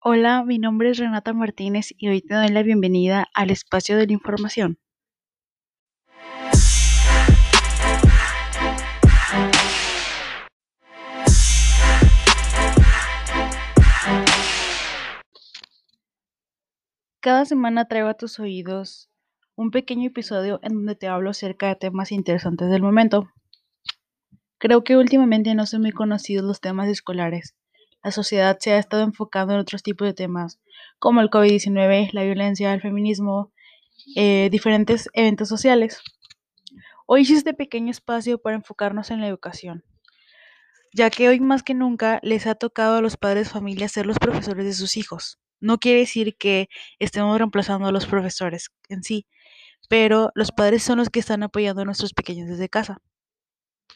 Hola, mi nombre es Renata Martínez y hoy te doy la bienvenida al espacio de la información. Cada semana traigo a tus oídos un pequeño episodio en donde te hablo acerca de temas interesantes del momento. Creo que últimamente no son muy conocidos los temas escolares. La sociedad se ha estado enfocando en otros tipos de temas, como el COVID-19, la violencia, el feminismo, eh, diferentes eventos sociales. Hoy hice este pequeño espacio para enfocarnos en la educación, ya que hoy más que nunca les ha tocado a los padres familia ser los profesores de sus hijos. No quiere decir que estemos reemplazando a los profesores en sí, pero los padres son los que están apoyando a nuestros pequeños desde casa.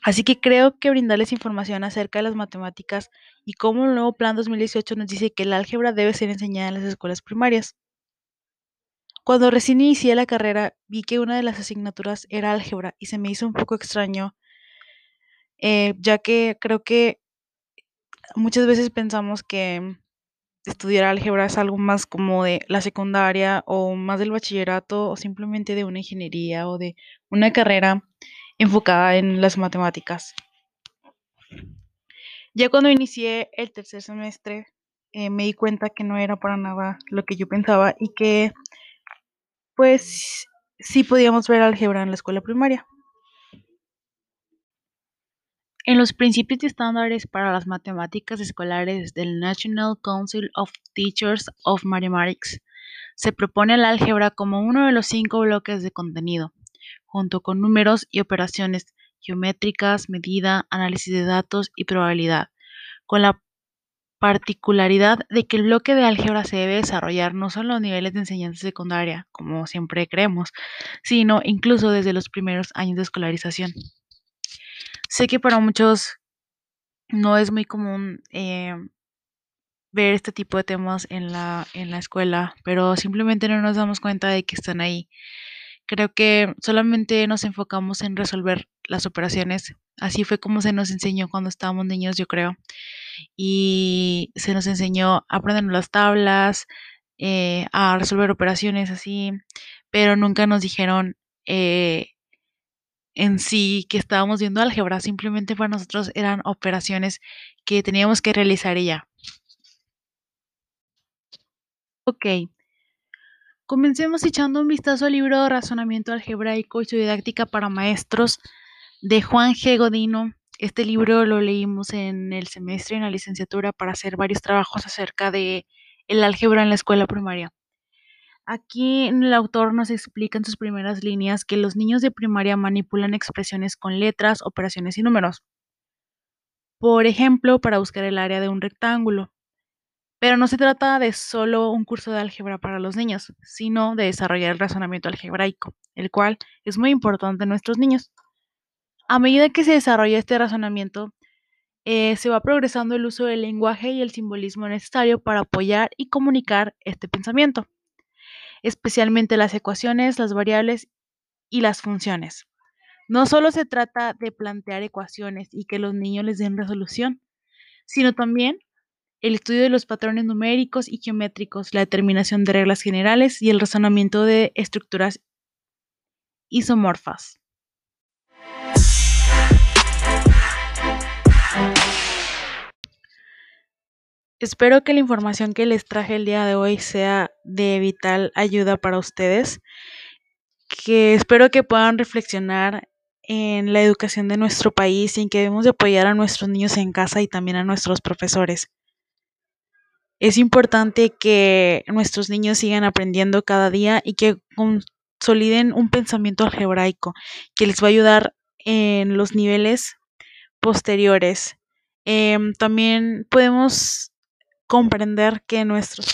Así que creo que brindarles información acerca de las matemáticas y cómo el nuevo Plan 2018 nos dice que el álgebra debe ser enseñada en las escuelas primarias. Cuando recién inicié la carrera, vi que una de las asignaturas era álgebra y se me hizo un poco extraño, eh, ya que creo que muchas veces pensamos que estudiar álgebra es algo más como de la secundaria o más del bachillerato o simplemente de una ingeniería o de una carrera enfocada en las matemáticas. Ya cuando inicié el tercer semestre, eh, me di cuenta que no era para nada lo que yo pensaba y que pues sí podíamos ver álgebra en la escuela primaria. En los principios y estándares para las matemáticas escolares del National Council of Teachers of Mathematics, se propone el álgebra como uno de los cinco bloques de contenido, junto con números y operaciones geométricas, medida, análisis de datos y probabilidad, con la particularidad de que el bloque de álgebra se debe desarrollar no solo a niveles de enseñanza secundaria, como siempre creemos, sino incluso desde los primeros años de escolarización. Sé que para muchos no es muy común eh, ver este tipo de temas en la, en la escuela, pero simplemente no nos damos cuenta de que están ahí. Creo que solamente nos enfocamos en resolver las operaciones. Así fue como se nos enseñó cuando estábamos niños, yo creo. Y se nos enseñó a aprender las tablas, eh, a resolver operaciones así, pero nunca nos dijeron eh, en sí que estábamos viendo álgebra. Simplemente para nosotros eran operaciones que teníamos que realizar ella. Ok, Comencemos echando un vistazo al libro Razonamiento Algebraico y su didáctica para maestros de Juan G. Godino. Este libro lo leímos en el semestre en la licenciatura para hacer varios trabajos acerca de el álgebra en la escuela primaria. Aquí el autor nos explica en sus primeras líneas que los niños de primaria manipulan expresiones con letras, operaciones y números. Por ejemplo, para buscar el área de un rectángulo. Pero no se trata de solo un curso de álgebra para los niños, sino de desarrollar el razonamiento algebraico, el cual es muy importante en nuestros niños. A medida que se desarrolla este razonamiento, eh, se va progresando el uso del lenguaje y el simbolismo necesario para apoyar y comunicar este pensamiento, especialmente las ecuaciones, las variables y las funciones. No solo se trata de plantear ecuaciones y que los niños les den resolución, sino también el estudio de los patrones numéricos y geométricos, la determinación de reglas generales y el razonamiento de estructuras isomorfas. Espero que la información que les traje el día de hoy sea de vital ayuda para ustedes, que espero que puedan reflexionar en la educación de nuestro país y en que debemos de apoyar a nuestros niños en casa y también a nuestros profesores. Es importante que nuestros niños sigan aprendiendo cada día y que consoliden un pensamiento algebraico que les va a ayudar en los niveles posteriores. Em, también podemos comprender que nuestros...